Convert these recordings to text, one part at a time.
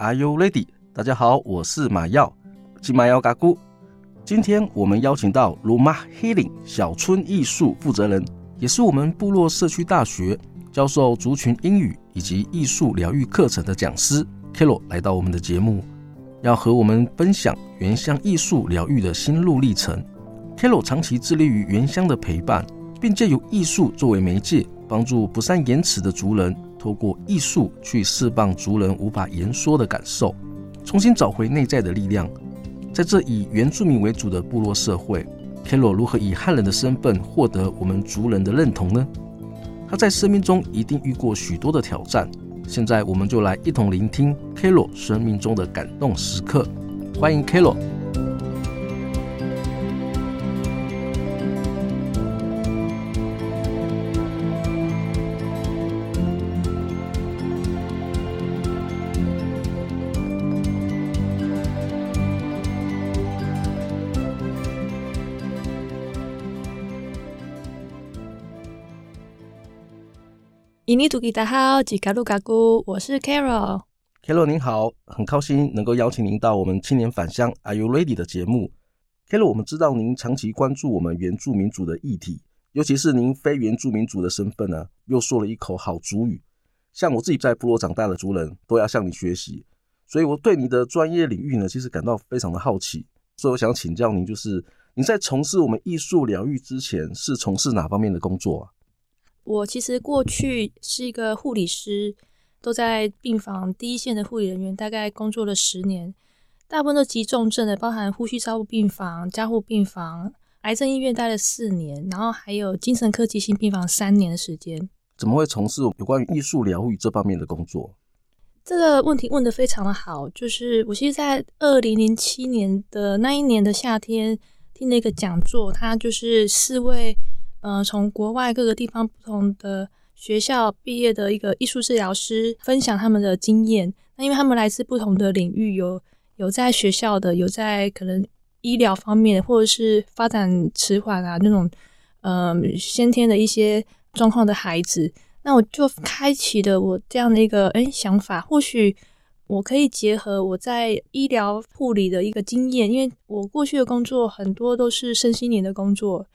Are you ready？大家好，我是马耀，金马耀嘎姑。今天我们邀请到鲁马 Healing 小村艺术负责人，也是我们部落社区大学教授族群英语以及艺术疗愈课程的讲师 Kelo 来到我们的节目，要和我们分享原乡艺术疗愈的心路历程。Kelo 长期致力于原乡的陪伴，并借由艺术作为媒介，帮助不善言辞的族人。透过艺术去释放族人无法言说的感受，重新找回内在的力量。在这以原住民为主的部落社会，Kelo 如何以汉人的身份获得我们族人的认同呢？他在生命中一定遇过许多的挑战。现在我们就来一同聆听 Kelo 生命中的感动时刻。欢迎 Kelo。印尼土著大好，吉卡鲁卡古，我是 Carol。Carol 您好，很高兴能够邀请您到我们青年返乡 Are You Ready 的节目。Carol，我们知道您长期关注我们原住民族的议题，尤其是您非原住民族的身份呢，又说了一口好族语。像我自己在部落长大的族人，都要向你学习。所以我对你的专业领域呢，其实感到非常的好奇。所以我想请教您，就是您在从事我们艺术疗愈之前，是从事哪方面的工作啊？我其实过去是一个护理师，都在病房第一线的护理人员，大概工作了十年，大部分都急重症的，包含呼吸照护病房、加护病房、癌症医院待了四年，然后还有精神科急性病房三年的时间。怎么会从事有关于艺术疗愈这方面的工作？这个问题问得非常的好，就是我其实，在二零零七年的那一年的夏天听了一个讲座，他就是四位。呃，从国外各个地方不同的学校毕业的一个艺术治疗师分享他们的经验。那因为他们来自不同的领域，有有在学校的，有在可能医疗方面，或者是发展迟缓啊那种，呃，先天的一些状况的孩子。那我就开启了我这样的一个诶想法，或许我可以结合我在医疗护理的一个经验，因为我过去的工作很多都是身心灵的工作。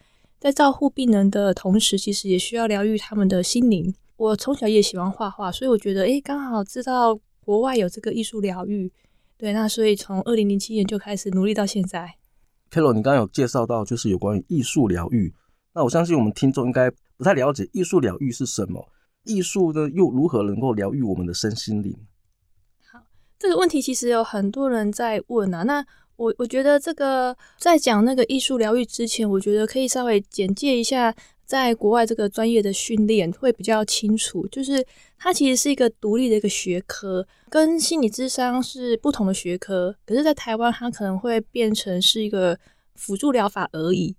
在照顾病人的同时，其实也需要疗愈他们的心灵。我从小也喜欢画画，所以我觉得，哎，刚好知道国外有这个艺术疗愈，对，那所以从二零零七年就开始努力到现在。Kelo，你刚刚有介绍到，就是有关于艺术疗愈。那我相信我们听众应该不太了解艺术疗愈是什么，艺术呢又如何能够疗愈我们的身心灵？好，这个问题其实有很多人在问啊，那。我我觉得这个在讲那个艺术疗愈之前，我觉得可以稍微简介一下，在国外这个专业的训练会比较清楚。就是它其实是一个独立的一个学科，跟心理智商是不同的学科。可是，在台湾，它可能会变成是一个辅助疗法而已。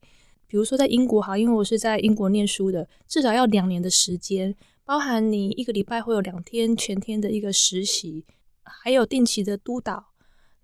比如说，在英国哈，因为我是在英国念书的，至少要两年的时间，包含你一个礼拜会有两天全天的一个实习，还有定期的督导。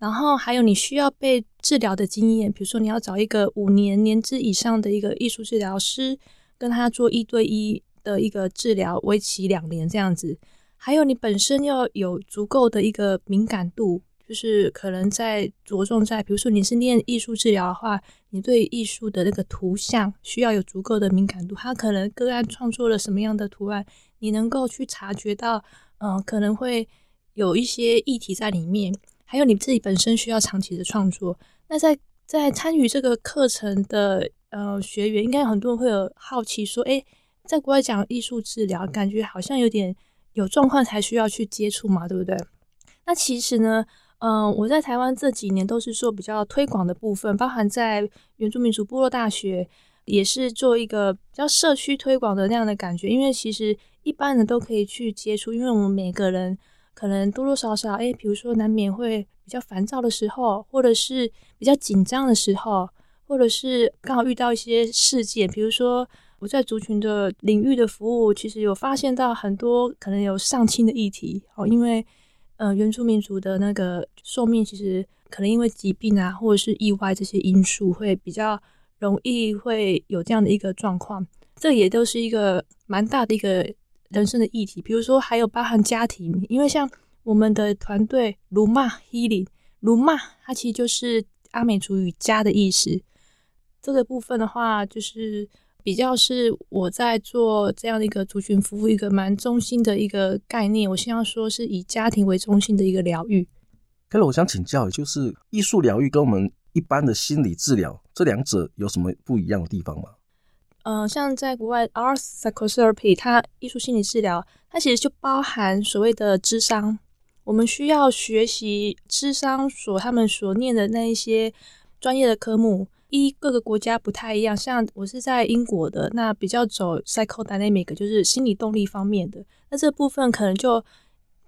然后还有你需要被治疗的经验，比如说你要找一个五年年资以上的一个艺术治疗师，跟他做一对一的一个治疗，为期两年这样子。还有你本身要有足够的一个敏感度，就是可能在着重在，比如说你是念艺术治疗的话，你对艺术的那个图像需要有足够的敏感度。他可能个案创作了什么样的图案，你能够去察觉到，嗯、可能会有一些议题在里面。还有你自己本身需要长期的创作，那在在参与这个课程的呃学员，应该很多人会有好奇说，诶，在国外讲艺术治疗，感觉好像有点有状况才需要去接触嘛，对不对？那其实呢，嗯、我在台湾这几年都是做比较推广的部分，包含在原住民族部落大学，也是做一个比较社区推广的那样的感觉，因为其实一般人都可以去接触，因为我们每个人。可能多多少少，哎，比如说难免会比较烦躁的时候，或者是比较紧张的时候，或者是刚好遇到一些事件，比如说我在族群的领域的服务，其实有发现到很多可能有上亲的议题哦，因为呃原住民族的那个寿命其实可能因为疾病啊，或者是意外这些因素，会比较容易会有这样的一个状况，这也都是一个蛮大的一个。人生的议题，比如说还有包含家庭，因为像我们的团队卢骂 Healing，鲁玛它其实就是阿美族语家的意思。这个部分的话，就是比较是我在做这样的一个族群服务，一个蛮中心的一个概念。我希望说是以家庭为中心的一个疗愈。可是我想请教，就是艺术疗愈跟我们一般的心理治疗这两者有什么不一样的地方吗？呃，像在国外，Art Psychotherapy，它艺术心理治疗，它其实就包含所谓的智商。我们需要学习智商所他们所念的那一些专业的科目，一各个国家不太一样。像我是在英国的，那比较走 Psychodynamic，就是心理动力方面的。那这部分可能就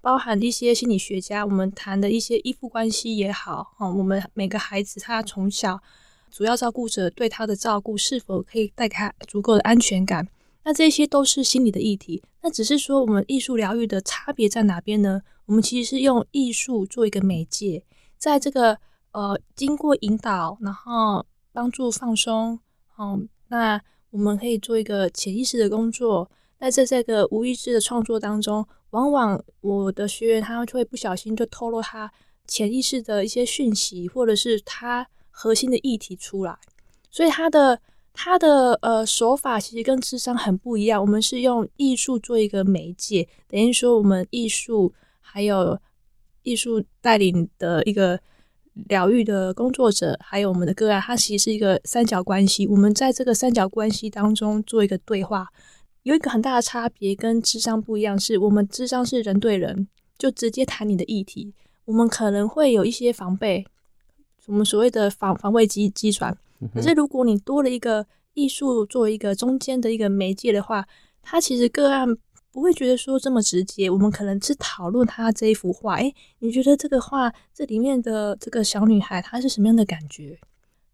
包含一些心理学家，我们谈的一些依附关系也好，啊，我们每个孩子他从小。主要照顾者对他的照顾是否可以带给他足够的安全感？那这些都是心理的议题。那只是说，我们艺术疗愈的差别在哪边呢？我们其实是用艺术做一个媒介，在这个呃经过引导，然后帮助放松。嗯，那我们可以做一个潜意识的工作。那在这个无意识的创作当中，往往我的学员他会不小心就透露他潜意识的一些讯息，或者是他。核心的议题出来，所以他的他的呃手法其实跟智商很不一样。我们是用艺术做一个媒介，等于说我们艺术还有艺术带领的一个疗愈的工作者，还有我们的个案，它其实是一个三角关系。我们在这个三角关系当中做一个对话，有一个很大的差别，跟智商不一样，是我们智商是人对人，就直接谈你的议题，我们可能会有一些防备。我们所谓的防防卫机机船，可是如果你多了一个艺术作为一个中间的一个媒介的话，它其实个案不会觉得说这么直接。我们可能是讨论他这一幅画，诶，你觉得这个画这里面的这个小女孩她是什么样的感觉？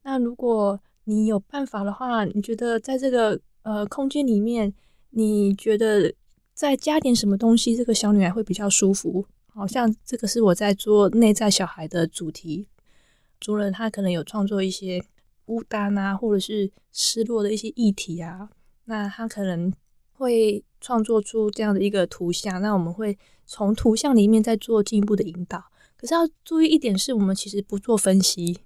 那如果你有办法的话，你觉得在这个呃空间里面，你觉得再加点什么东西，这个小女孩会比较舒服？好像这个是我在做内在小孩的主题。族人他可能有创作一些孤单啊，或者是失落的一些议题啊，那他可能会创作出这样的一个图像，那我们会从图像里面再做进一步的引导。可是要注意一点是，我们其实不做分析，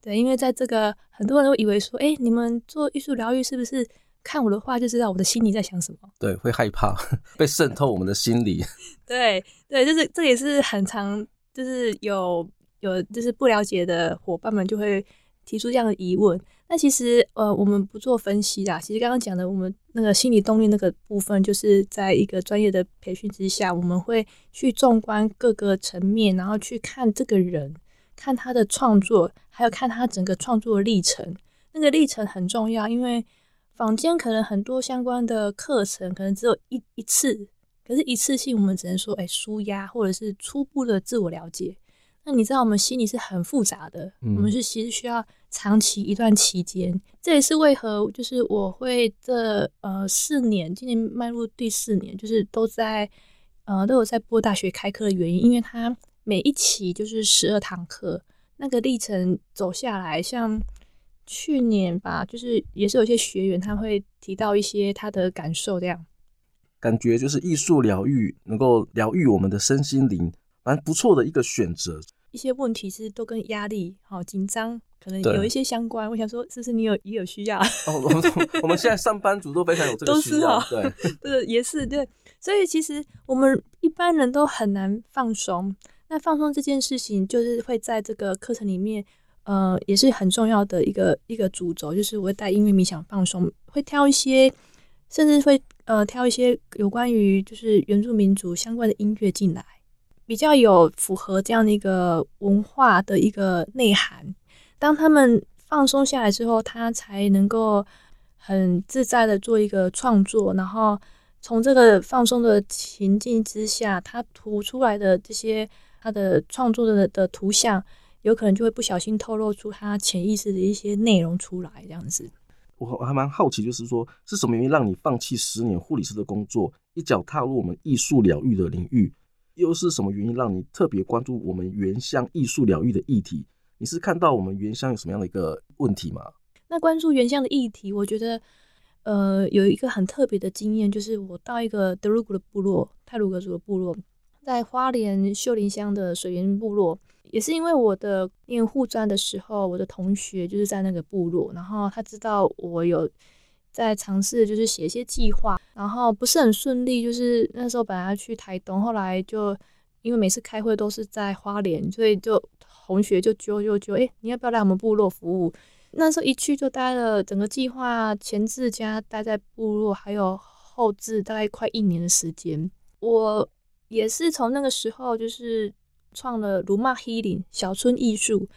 对，因为在这个很多人都以为说，哎，你们做艺术疗愈是不是看我的画就知道我的心里在想什么？对，会害怕 被渗透我们的心理。对对，就是这也是很常，就是有。有就是不了解的伙伴们就会提出这样的疑问。那其实呃，我们不做分析啦。其实刚刚讲的，我们那个心理动力那个部分，就是在一个专业的培训之下，我们会去纵观各个层面，然后去看这个人，看他的创作，还有看他整个创作历程。那个历程很重要，因为坊间可能很多相关的课程，可能只有一一次，可是一次性我们只能说，哎，纾压或者是初步的自我了解。那你知道我们心里是很复杂的，嗯、我们是其实需要长期一段期间，这也是为何就是我会这呃四年，今年迈入第四年，就是都在呃都有在播大学开课的原因，因为它每一期就是十二堂课，那个历程走下来，像去年吧，就是也是有些学员他会提到一些他的感受，这样。感觉就是艺术疗愈能够疗愈我们的身心灵，蛮不错的一个选择。一些问题其实都跟压力、好紧张，可能有一些相关。我想说，是不是你有也有需要？哦，我们我们现在上班族都非常有这个需要，对，对，也是对。所以其实我们一般人都很难放松。那放松这件事情，就是会在这个课程里面，呃，也是很重要的一个一个主轴，就是我会带音乐冥想放松，会挑一些，甚至会呃挑一些有关于就是原住民族相关的音乐进来。比较有符合这样的一个文化的一个内涵，当他们放松下来之后，他才能够很自在的做一个创作，然后从这个放松的情境之下，他涂出来的这些他的创作的的图像，有可能就会不小心透露出他潜意识的一些内容出来，这样子。我还蛮好奇，就是说是什么原因让你放弃十年护理师的工作，一脚踏入我们艺术疗愈的领域？又是什么原因让你特别关注我们原乡艺术疗愈的议题？你是看到我们原乡有什么样的一个问题吗？那关注原乡的议题，我觉得，呃，有一个很特别的经验，就是我到一个德鲁古的部落，泰鲁格族的部落，在花莲秀林乡的水源部落。也是因为我的念护专的时候，我的同学就是在那个部落，然后他知道我有在尝试，就是写一些计划，然后不是很顺利，就是那时候本来要去台东，后来就因为每次开会都是在花莲，所以就同学就揪揪揪，哎，你要不要来我们部落服务？那时候一去就待了整个计划前置加待在部落，还有后置大概快一年的时间。我也是从那个时候就是。创了鲁玛 Healing 小村艺术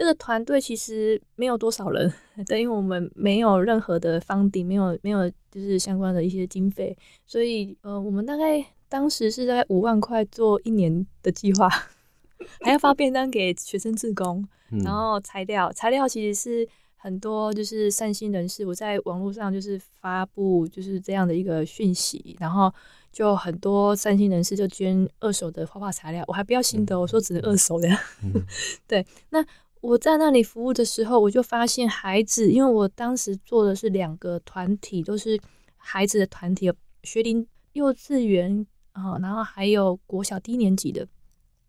这个团队，其实没有多少人，对，因为我们没有任何的 funding，没有没有就是相关的一些经费，所以呃，我们大概当时是在五万块做一年的计划，还要发便当给学生自工，然后材料材料其实是很多就是善心人士，我在网络上就是发布就是这样的一个讯息，然后。就很多善心人士就捐二手的画画材料，我还不要新的，我说只能二手的。嗯、对，那我在那里服务的时候，我就发现孩子，因为我当时做的是两个团体，都是孩子的团体，学龄幼稚园啊，然后还有国小低年级的。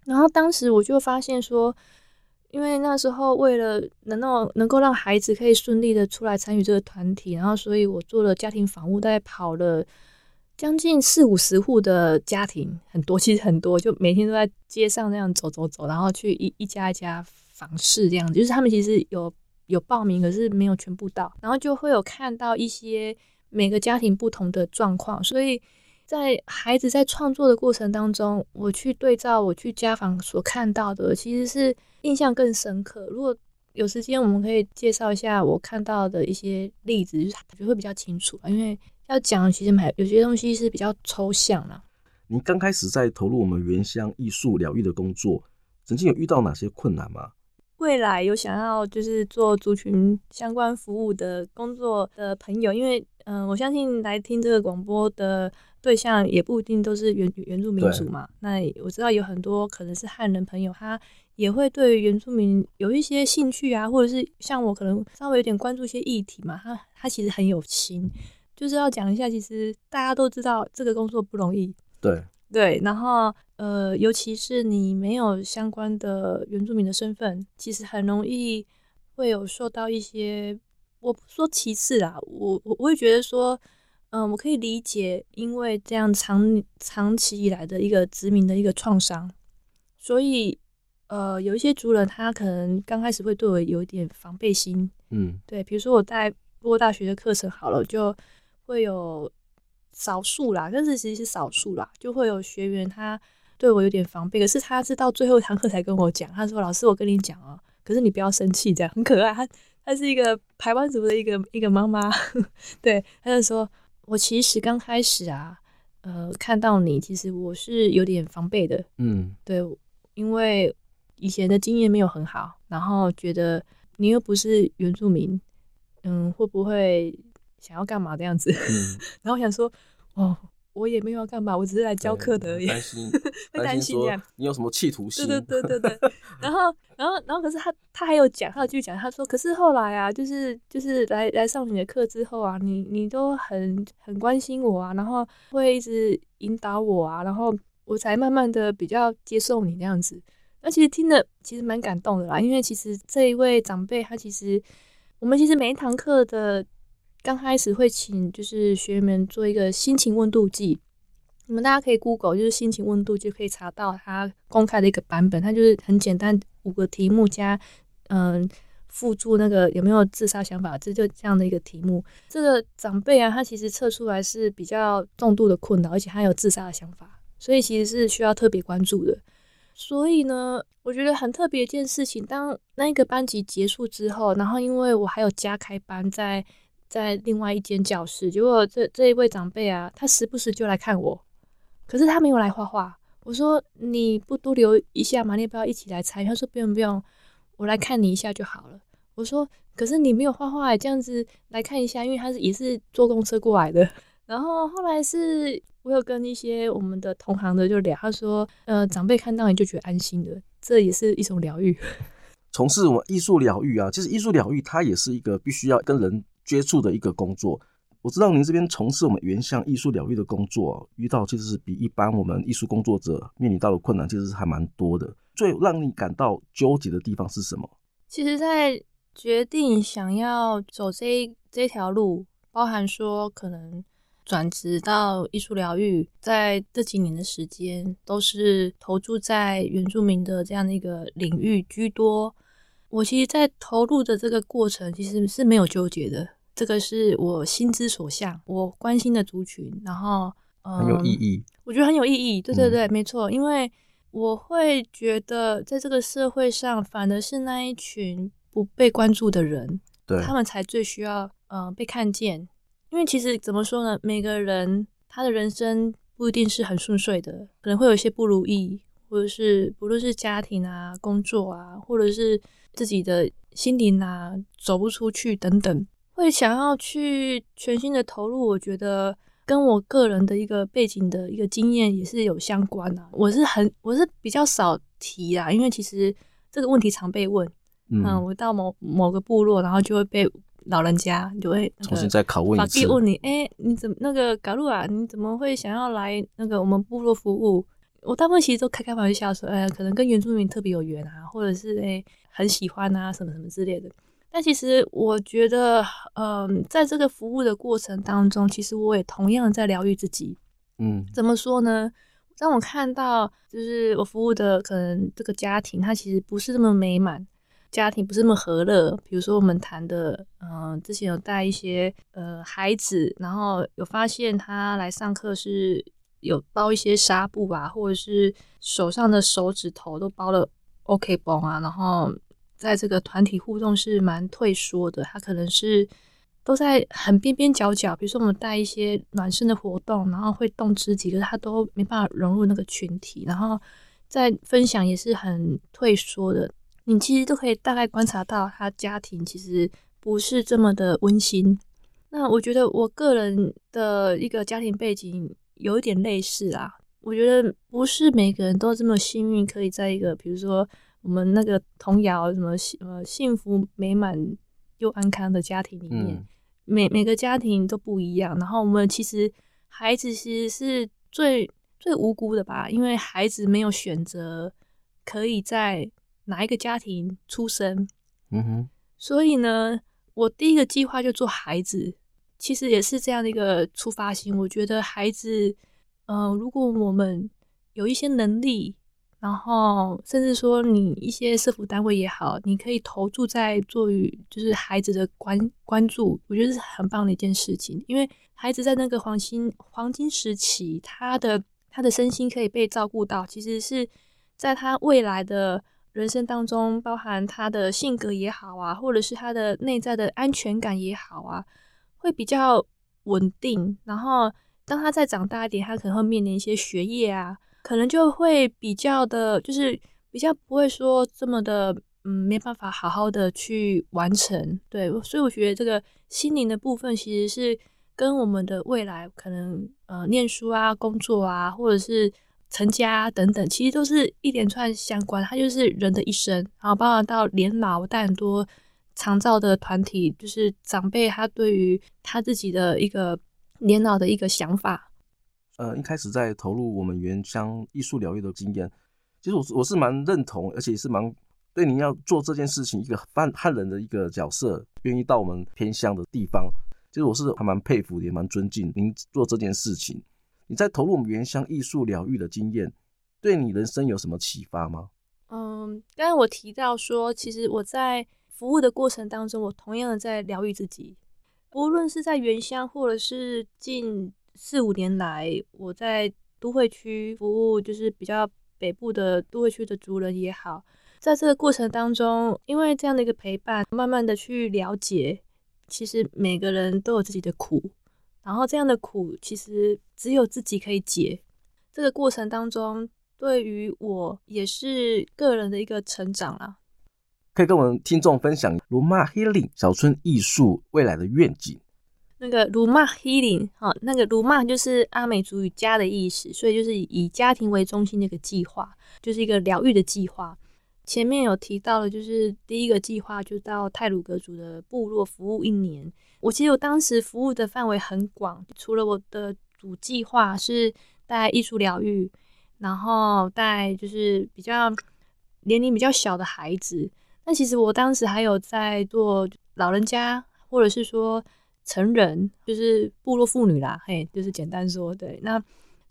然后当时我就发现说，因为那时候为了能够能够让孩子可以顺利的出来参与这个团体，然后所以我做了家庭访问，大概跑了。将近四五十户的家庭，很多，其实很多，就每天都在街上那样走走走，然后去一一家一家访视这样子。就是他们其实有有报名，可是没有全部到，然后就会有看到一些每个家庭不同的状况。所以在孩子在创作的过程当中，我去对照我去家访所看到的，其实是印象更深刻。如果有时间，我们可以介绍一下我看到的一些例子，就是我觉得会比较清楚，因为。要讲，其实买有些东西是比较抽象啦。你刚开始在投入我们原乡艺术疗愈的工作，曾经有遇到哪些困难吗？未来有想要就是做族群相关服务的工作的朋友，因为嗯、呃，我相信来听这个广播的对象也不一定都是原原住民族嘛。那我知道有很多可能是汉人朋友，他也会对原住民有一些兴趣啊，或者是像我可能稍微有点关注一些议题嘛。他他其实很有心。就是要讲一下，其实大家都知道这个工作不容易。对对，然后呃，尤其是你没有相关的原住民的身份，其实很容易会有受到一些，我不说歧视啦，我我我会觉得说，嗯、呃，我可以理解，因为这样长长期以来的一个殖民的一个创伤，所以呃，有一些族人他可能刚开始会对我有一点防备心。嗯，对，比如说我在布洛大学的课程好了，就。会有少数啦，但是其实是少数啦，就会有学员他对我有点防备，可是他是到最后一堂课才跟我讲，他说：“老师，我跟你讲啊，可是你不要生气，这样很可爱。”他他是一个台湾族的一个一个妈妈，对，他就说：“我其实刚开始啊，呃，看到你，其实我是有点防备的，嗯，对，因为以前的经验没有很好，然后觉得你又不是原住民，嗯，会不会？”想要干嘛这样子？嗯、然后我想说，哦，我也没有要干嘛，我只是来教课的而已。担心，会担心这样。你有什么企图心？对对对对对。然后，然后，然后，可是他他还有讲，他有继续讲，他说，可是后来啊，就是就是来来上你的课之后啊，你你都很很关心我啊，然后会一直引导我啊，然后我才慢慢的比较接受你这样子。那其实听的其实蛮感动的啦，因为其实这一位长辈他其实我们其实每一堂课的。刚开始会请就是学员们做一个心情温度计，你们大家可以 Google 就是心情温度就可以查到它公开的一个版本，它就是很简单五个题目加嗯附注那个有没有自杀想法，这就这样的一个题目。这个长辈啊，他其实测出来是比较重度的困扰，而且他有自杀的想法，所以其实是需要特别关注的。所以呢，我觉得很特别一件事情，当那一个班级结束之后，然后因为我还有加开班在。在另外一间教室，结果这这一位长辈啊，他时不时就来看我，可是他没有来画画。我说你不多留一下吗？你要不要一起来参与？他说不用不用，我来看你一下就好了。我说可是你没有画画，这样子来看一下，因为他是也是坐公车过来的。然后后来是我有跟一些我们的同行的就聊，他说呃长辈看到你就觉得安心的，这也是一种疗愈。从事我们艺术疗愈啊，其实艺术疗愈它也是一个必须要跟人接触的一个工作。我知道您这边从事我们原乡艺术疗愈的工作，遇到其实是比一般我们艺术工作者面临到的困难，其实是还蛮多的。最让你感到纠结的地方是什么？其实，在决定想要走这这条路，包含说可能转职到艺术疗愈，在这几年的时间，都是投注在原住民的这样的一个领域居多。我其实，在投入的这个过程，其实是没有纠结的。这个是我心之所向，我关心的族群，然后、嗯、很有意义，我觉得很有意义。对对对，嗯、没错，因为我会觉得，在这个社会上，反而是那一群不被关注的人，对，他们才最需要呃被看见。因为其实怎么说呢，每个人他的人生不一定是很顺遂的，可能会有一些不如意，或者是不论是家庭啊、工作啊，或者是自己的心灵啊走不出去等等。会想要去全心的投入，我觉得跟我个人的一个背景的一个经验也是有相关的。我是很，我是比较少提啦，因为其实这个问题常被问。嗯，嗯，我到某某个部落，然后就会被老人家就会重新再拷问一次，问你，哎，你怎么那个嘎路啊？你怎么会想要来那个我们部落服务？我大部分其实都开开玩笑说，哎，可能跟原住民特别有缘啊，或者是哎很喜欢啊，什么什么之类的。但其实我觉得，嗯，在这个服务的过程当中，其实我也同样在疗愈自己。嗯，怎么说呢？当我看到，就是我服务的可能这个家庭，它其实不是那么美满，家庭不是那么和乐。比如说我们谈的，嗯，之前有带一些呃孩子，然后有发现他来上课是有包一些纱布啊，或者是手上的手指头都包了 OK 绷啊，然后。在这个团体互动是蛮退缩的，他可能是都在很边边角角。比如说，我们带一些暖身的活动，然后会动肢体，可是他都没办法融入那个群体。然后在分享也是很退缩的。你其实都可以大概观察到，他家庭其实不是这么的温馨。那我觉得我个人的一个家庭背景有一点类似啊。我觉得不是每个人都这么幸运，可以在一个比如说。我们那个童谣什么幸呃幸福美满又安康的家庭里面，嗯、每每个家庭都不一样。然后我们其实孩子其实是最最无辜的吧，因为孩子没有选择可以在哪一个家庭出生。嗯哼。所以呢，我第一个计划就做孩子，其实也是这样的一个出发心。我觉得孩子，嗯、呃，如果我们有一些能力。然后，甚至说，你一些社福单位也好，你可以投注在做于就是孩子的关关注，我觉得是很棒的一件事情。因为孩子在那个黄金黄金时期，他的他的身心可以被照顾到，其实是在他未来的人生当中，包含他的性格也好啊，或者是他的内在的安全感也好啊，会比较稳定。然后，当他再长大一点，他可能会面临一些学业啊。可能就会比较的，就是比较不会说这么的，嗯，没办法好好的去完成。对，所以我觉得这个心灵的部分其实是跟我们的未来可能，呃，念书啊、工作啊，或者是成家啊等等，其实都是一连串相关。它就是人的一生，然后包含到年老，但很多长照的团体，就是长辈他对于他自己的一个年老的一个想法。呃，一开始在投入我们原乡艺术疗愈的经验，其实我是我是蛮认同，而且也是蛮对您要做这件事情一个汉汉人的一个角色，愿意到我们偏乡的地方，其实我是还蛮佩服，也蛮尊敬您做这件事情。你在投入我们原乡艺术疗愈的经验，对你人生有什么启发吗？嗯，刚才我提到说，其实我在服务的过程当中，我同样的在疗愈自己，无论是在原乡或者是近。四五年来，我在都会区服务，就是比较北部的都会区的族人也好，在这个过程当中，因为这样的一个陪伴，慢慢的去了解其实每个人都有自己的苦，然后这样的苦其实只有自己可以解。这个过程当中，对于我也是个人的一个成长啦。可以跟我们听众分享 Rumah Healing 小村艺术未来的愿景。那个 Rumah Healing 哈，那个鲁骂就是阿美族语家的意思，所以就是以家庭为中心的一个计划，就是一个疗愈的计划。前面有提到的，就是第一个计划，就到泰鲁格族的部落服务一年。我其实我当时服务的范围很广，除了我的主计划是带艺术疗愈，然后带就是比较年龄比较小的孩子。其实我当时还有在做老人家，或者是说。成人就是部落妇女啦，嘿，就是简单说，对，那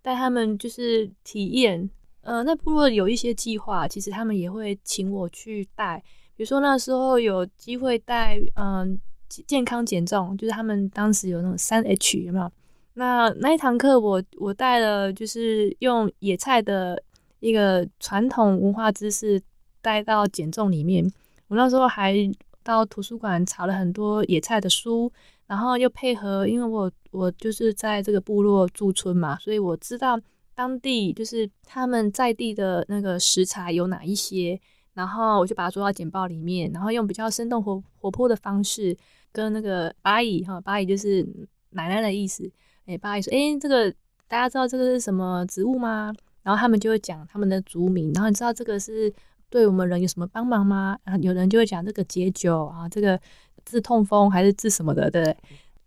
带他们就是体验，呃，那部落有一些计划，其实他们也会请我去带，比如说那时候有机会带，嗯、健康减重，就是他们当时有那种三 H 有没有？那那一堂课我我带了，就是用野菜的一个传统文化知识带到减重里面，我那时候还到图书馆查了很多野菜的书。然后又配合，因为我我就是在这个部落驻村嘛，所以我知道当地就是他们在地的那个食材有哪一些，然后我就把它做到简报里面，然后用比较生动活活泼的方式跟那个巴姨哈，巴姨就是奶奶的意思，哎，巴姨说，哎，这个大家知道这个是什么植物吗？然后他们就会讲他们的族名，然后你知道这个是对我们人有什么帮忙吗？然后有人就会讲这个解酒啊，这个。治痛风还是治什么的？对，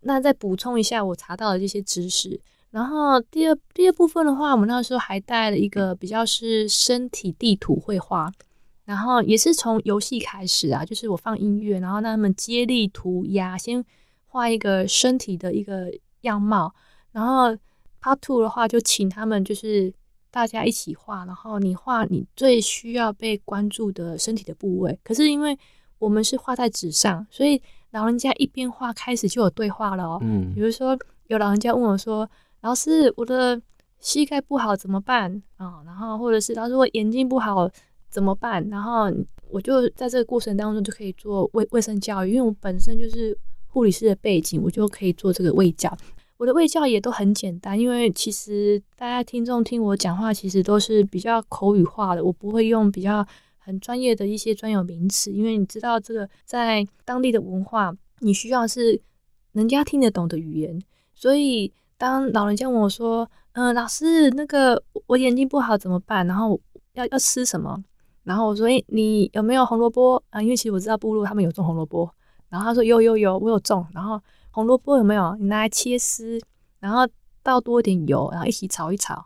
那再补充一下我查到的这些知识。然后第二第二部分的话，我们那时候还带了一个比较是身体地图绘画，然后也是从游戏开始啊，就是我放音乐，然后让他们接力涂鸦，先画一个身体的一个样貌。然后 Part Two 的话，就请他们就是大家一起画，然后你画你最需要被关注的身体的部位。可是因为我们是画在纸上，所以老人家一边画，开始就有对话了哦。嗯，比如说有老人家问我说：“老师，我的膝盖不好怎么办啊？”然后或者是老师，我眼睛不好怎么办？然后我就在这个过程当中就可以做卫卫生教育，因为我本身就是护理师的背景，我就可以做这个卫教。我的卫教也都很简单，因为其实大家听众听我讲话，其实都是比较口语化的，我不会用比较。很专业的一些专有名词，因为你知道这个在当地的文化，你需要是人家听得懂的语言。所以当老人家问我说：“嗯、老师，那个我眼睛不好怎么办？然后要要吃什么？”然后我说：“诶，你有没有红萝卜啊？因为其实我知道部落他们有种红萝卜。”然后他说：“有有有，我有种。”然后红萝卜有没有？你拿来切丝，然后倒多一点油，然后一起炒一炒，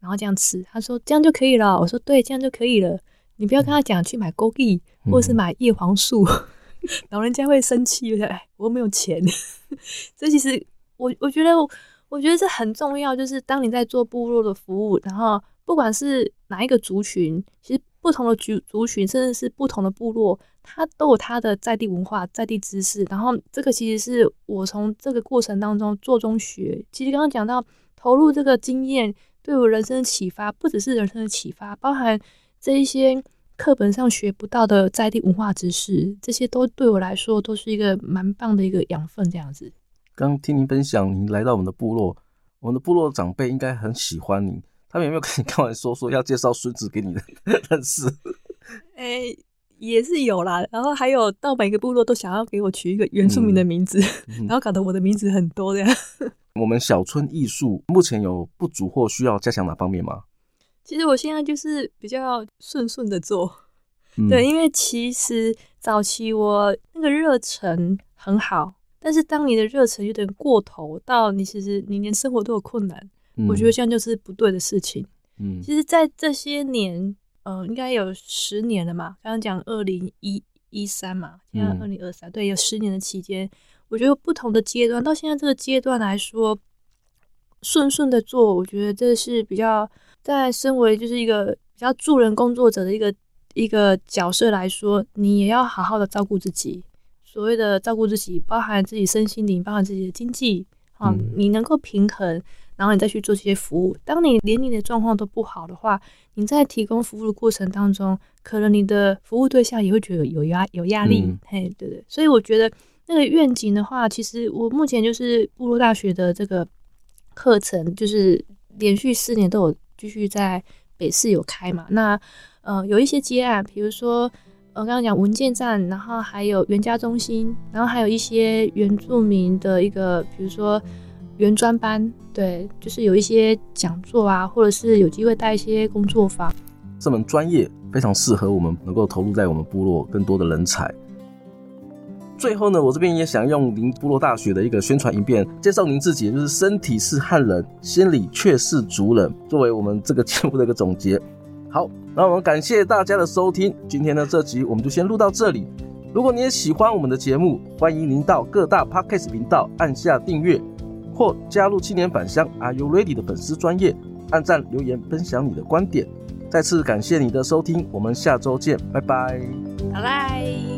然后这样吃。他说：“这样就可以了。”我说：“对，这样就可以了。”你不要跟他讲去买枸杞，或者是买叶黄素，嗯、老人家会生气。哎，我又没有钱。这其实我我觉得，我觉得这很重要。就是当你在做部落的服务，然后不管是哪一个族群，其实不同的族族群，甚至是不同的部落，它都有它的在地文化、在地知识。然后这个其实是我从这个过程当中做中学。其实刚刚讲到投入这个经验，对我人生的启发，不只是人生的启发，包含。这一些课本上学不到的在地文化知识，这些都对我来说都是一个蛮棒的一个养分。这样子，刚听您分享，您来到我们的部落，我们的部落长辈应该很喜欢你。他们有没有跟你开玩笑说说要介绍孙子给你的 认识？哎、欸，也是有啦。然后还有到每个部落都想要给我取一个原住民的名字，嗯、然后搞得我的名字很多这样。我们小村艺术目前有不足或需要加强哪方面吗？其实我现在就是比较顺顺的做，嗯、对，因为其实早期我那个热忱很好，但是当你的热忱有点过头，到你其实你连生活都有困难，嗯、我觉得这样就是不对的事情。嗯，其实，在这些年，呃，应该有十年了嘛，刚刚讲二零一一三嘛，现在二零二三，对，有十年的期间，我觉得不同的阶段，到现在这个阶段来说，顺顺的做，我觉得这是比较。在身为就是一个比较助人工作者的一个一个角色来说，你也要好好的照顾自己。所谓的照顾自己，包含自己身心灵，包含自己的经济啊，嗯、你能够平衡，然后你再去做这些服务。当你连你的状况都不好的话，你在提供服务的过程当中，可能你的服务对象也会觉得有压有压力。嗯、嘿，对对。所以我觉得那个愿景的话，其实我目前就是部落大学的这个课程，就是连续四年都有继续在北市有开嘛。那呃，有一些接案，比如说我，刚刚讲文件站，然后还有原家中心，然后还有一些原住民的一个，比如说原专班，对，就是有一些讲座啊，或者是有机会带一些工作坊。这门专业非常适合我们能够投入在我们部落更多的人才。最后呢，我这边也想用您部落大学的一个宣传影片介绍您自己，就是身体是汉人，心里却是族人，作为我们这个节目的一个总结。好，那我们感谢大家的收听，今天的这集我们就先录到这里。如果你也喜欢我们的节目，欢迎您到各大 Podcast 频道按下订阅，或加入青年返乡 Are You Ready 的粉丝专业，按赞留言分享你的观点。再次感谢你的收听，我们下周见，拜拜，拜拜。